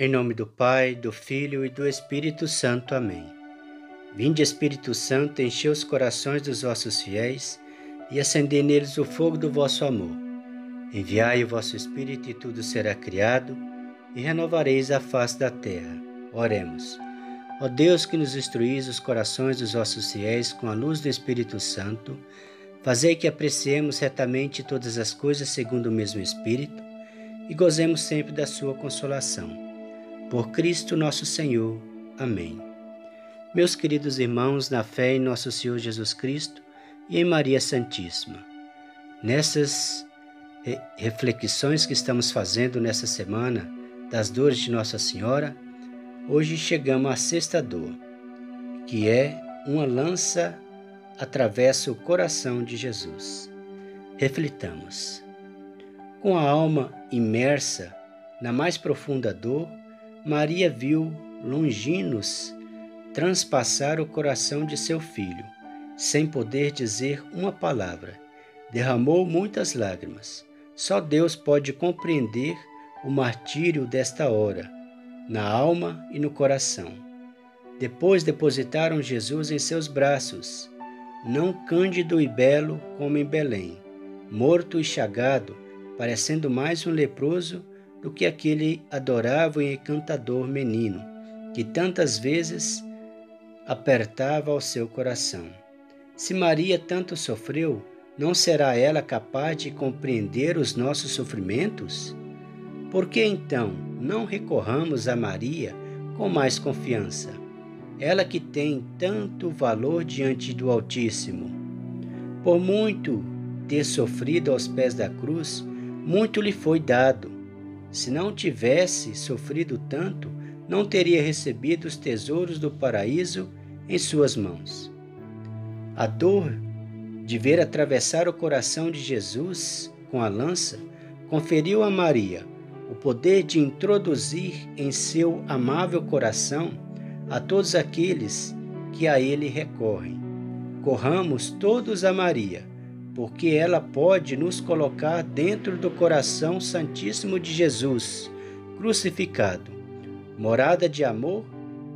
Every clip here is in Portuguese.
Em nome do Pai, do Filho e do Espírito Santo. Amém. Vinde, Espírito Santo, enche os corações dos vossos fiéis e acendei neles o fogo do vosso amor. Enviai o vosso Espírito e tudo será criado e renovareis a face da terra. Oremos. Ó Deus que nos instruís os corações dos vossos fiéis com a luz do Espírito Santo, fazei que apreciemos retamente todas as coisas segundo o mesmo Espírito e gozemos sempre da sua consolação por Cristo nosso Senhor. Amém. Meus queridos irmãos, na fé em nosso Senhor Jesus Cristo e em Maria Santíssima, nessas reflexões que estamos fazendo nessa semana das dores de Nossa Senhora, hoje chegamos à sexta dor, que é uma lança atravessa o coração de Jesus. Reflitamos. Com a alma imersa na mais profunda dor, Maria viu Longinos transpassar o coração de seu filho, sem poder dizer uma palavra. Derramou muitas lágrimas. Só Deus pode compreender o martírio desta hora, na alma e no coração. Depois depositaram Jesus em seus braços, não cândido e belo como em Belém, morto e chagado, parecendo mais um leproso do que aquele adorável e encantador menino que tantas vezes apertava ao seu coração. Se Maria tanto sofreu, não será ela capaz de compreender os nossos sofrimentos? Por que então não recorramos a Maria com mais confiança? Ela que tem tanto valor diante do Altíssimo. Por muito ter sofrido aos pés da cruz, muito lhe foi dado se não tivesse sofrido tanto, não teria recebido os tesouros do paraíso em suas mãos. A dor de ver atravessar o coração de Jesus com a lança conferiu a Maria o poder de introduzir em seu amável coração a todos aqueles que a ele recorrem. Corramos todos a Maria, porque ela pode nos colocar dentro do coração santíssimo de Jesus, crucificado, morada de amor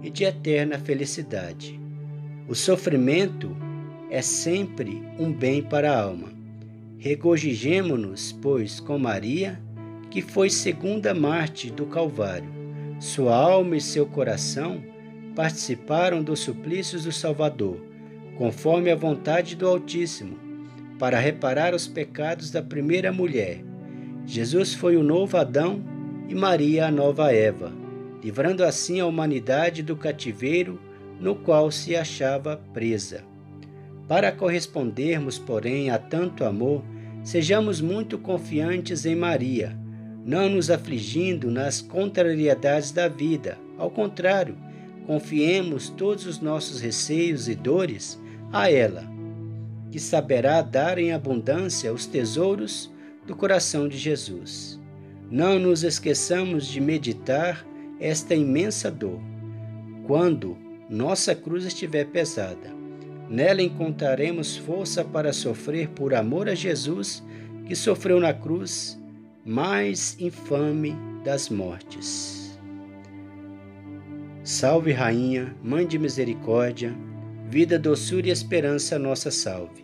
e de eterna felicidade. O sofrimento é sempre um bem para a alma. Regozijemo-nos, pois, com Maria, que foi segunda Marte do Calvário. Sua alma e seu coração participaram dos suplícios do Salvador, conforme a vontade do Altíssimo para reparar os pecados da primeira mulher. Jesus foi o novo Adão e Maria a nova Eva, livrando assim a humanidade do cativeiro no qual se achava presa. Para correspondermos, porém, a tanto amor, sejamos muito confiantes em Maria, não nos afligindo nas contrariedades da vida. Ao contrário, confiemos todos os nossos receios e dores a ela que saberá dar em abundância os tesouros do coração de Jesus. Não nos esqueçamos de meditar esta imensa dor. Quando nossa cruz estiver pesada, nela encontraremos força para sofrer por amor a Jesus, que sofreu na cruz mais infame das mortes. Salve, Rainha, Mãe de Misericórdia, vida, doçura e esperança, nossa salve.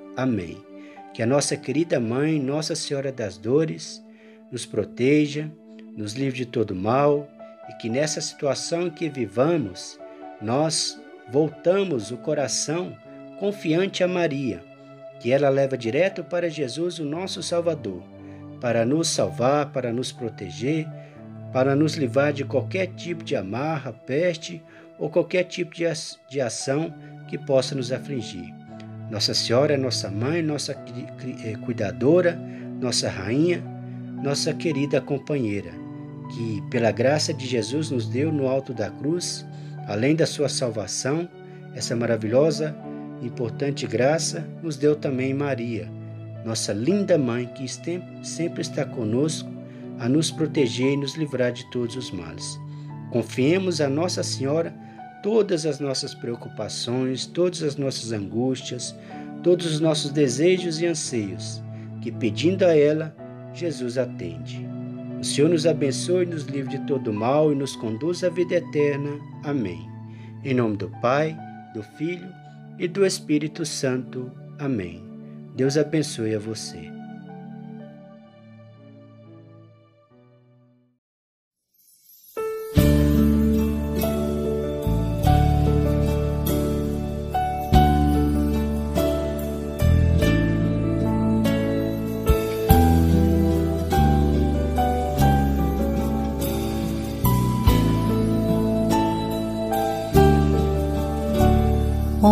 Amém. Que a nossa querida Mãe, Nossa Senhora das Dores, nos proteja, nos livre de todo mal e que nessa situação em que vivamos, nós voltamos o coração confiante a Maria, que ela leva direto para Jesus, o nosso Salvador, para nos salvar, para nos proteger, para nos livrar de qualquer tipo de amarra, peste ou qualquer tipo de ação que possa nos afligir. Nossa Senhora é nossa mãe, nossa eh, cuidadora, nossa rainha, nossa querida companheira. que, pela graça de Jesus, nos deu no alto da cruz, além da sua salvação, essa maravilhosa importante graça nos deu também Maria, nossa linda mãe que sempre está conosco a nos proteger e nos livrar de todos os males. Confiemos a Nossa Senhora todas as nossas preocupações, todas as nossas angústias, todos os nossos desejos e anseios, que pedindo a ela, Jesus atende. O Senhor nos abençoe, nos livre de todo mal e nos conduz à vida eterna. Amém. Em nome do Pai, do Filho e do Espírito Santo. Amém. Deus abençoe a você.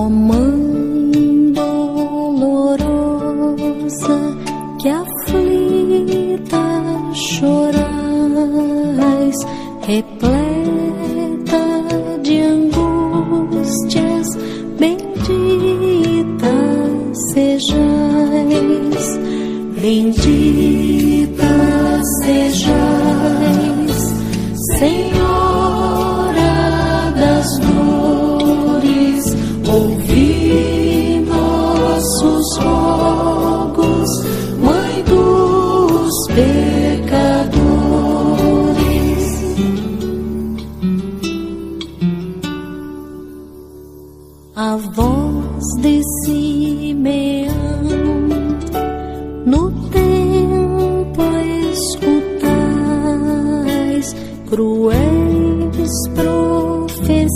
Mãe dolorosa que aflita chorais, repleta de angústias, bendita sejais, bendita no templo escutais cruéis profecias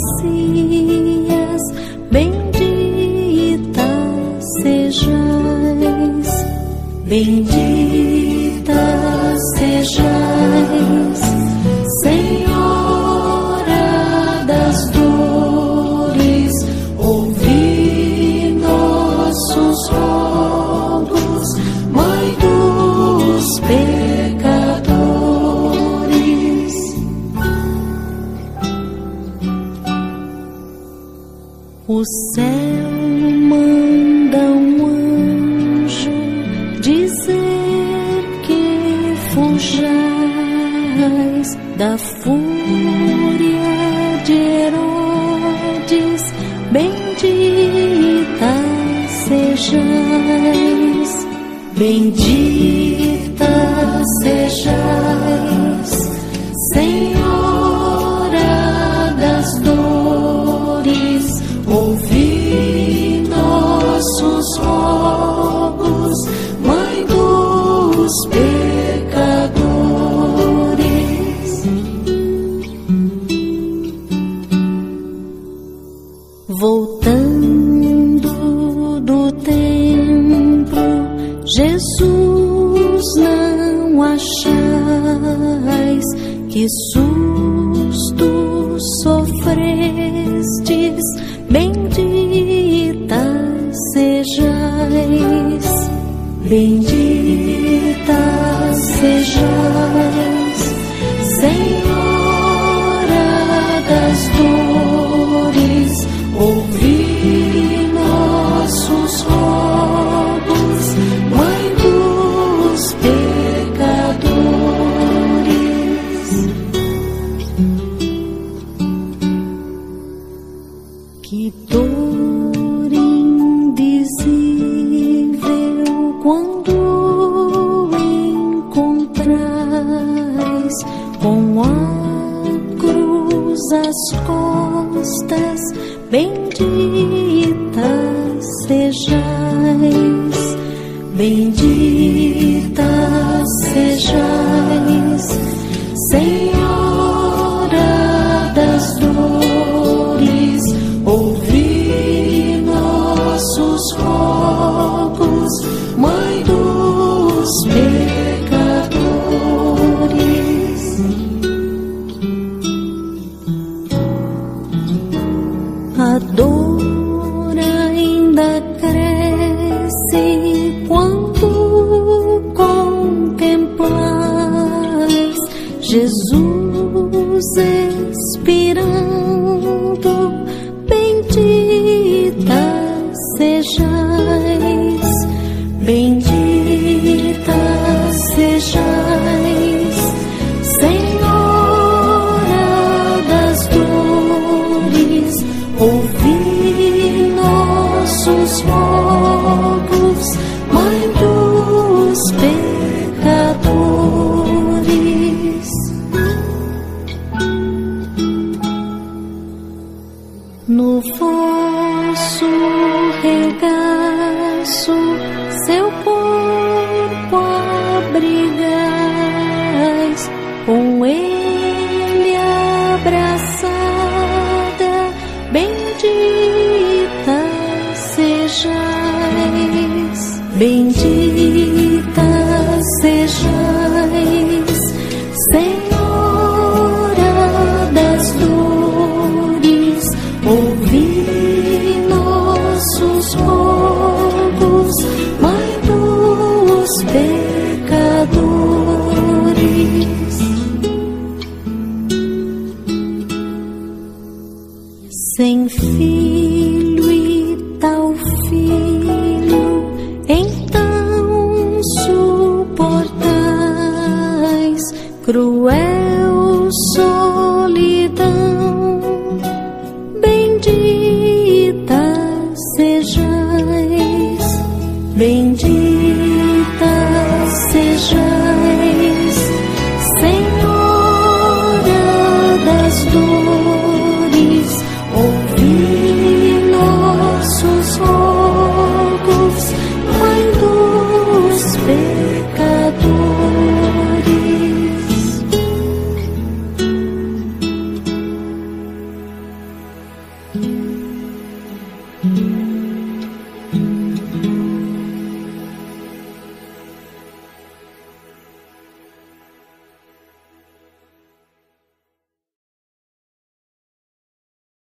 Bendita sejais, bendita fujais da fúria de Herodes, bendita sejais, bendita sejais, Senhora achais que susto sofrestes, bendita sejais, bendita sejais, encontrais com cruz às costas, bendita sejais, bendita sejais, Senhora das dores, ouvi nossos rogos, nos inspirando. Bendita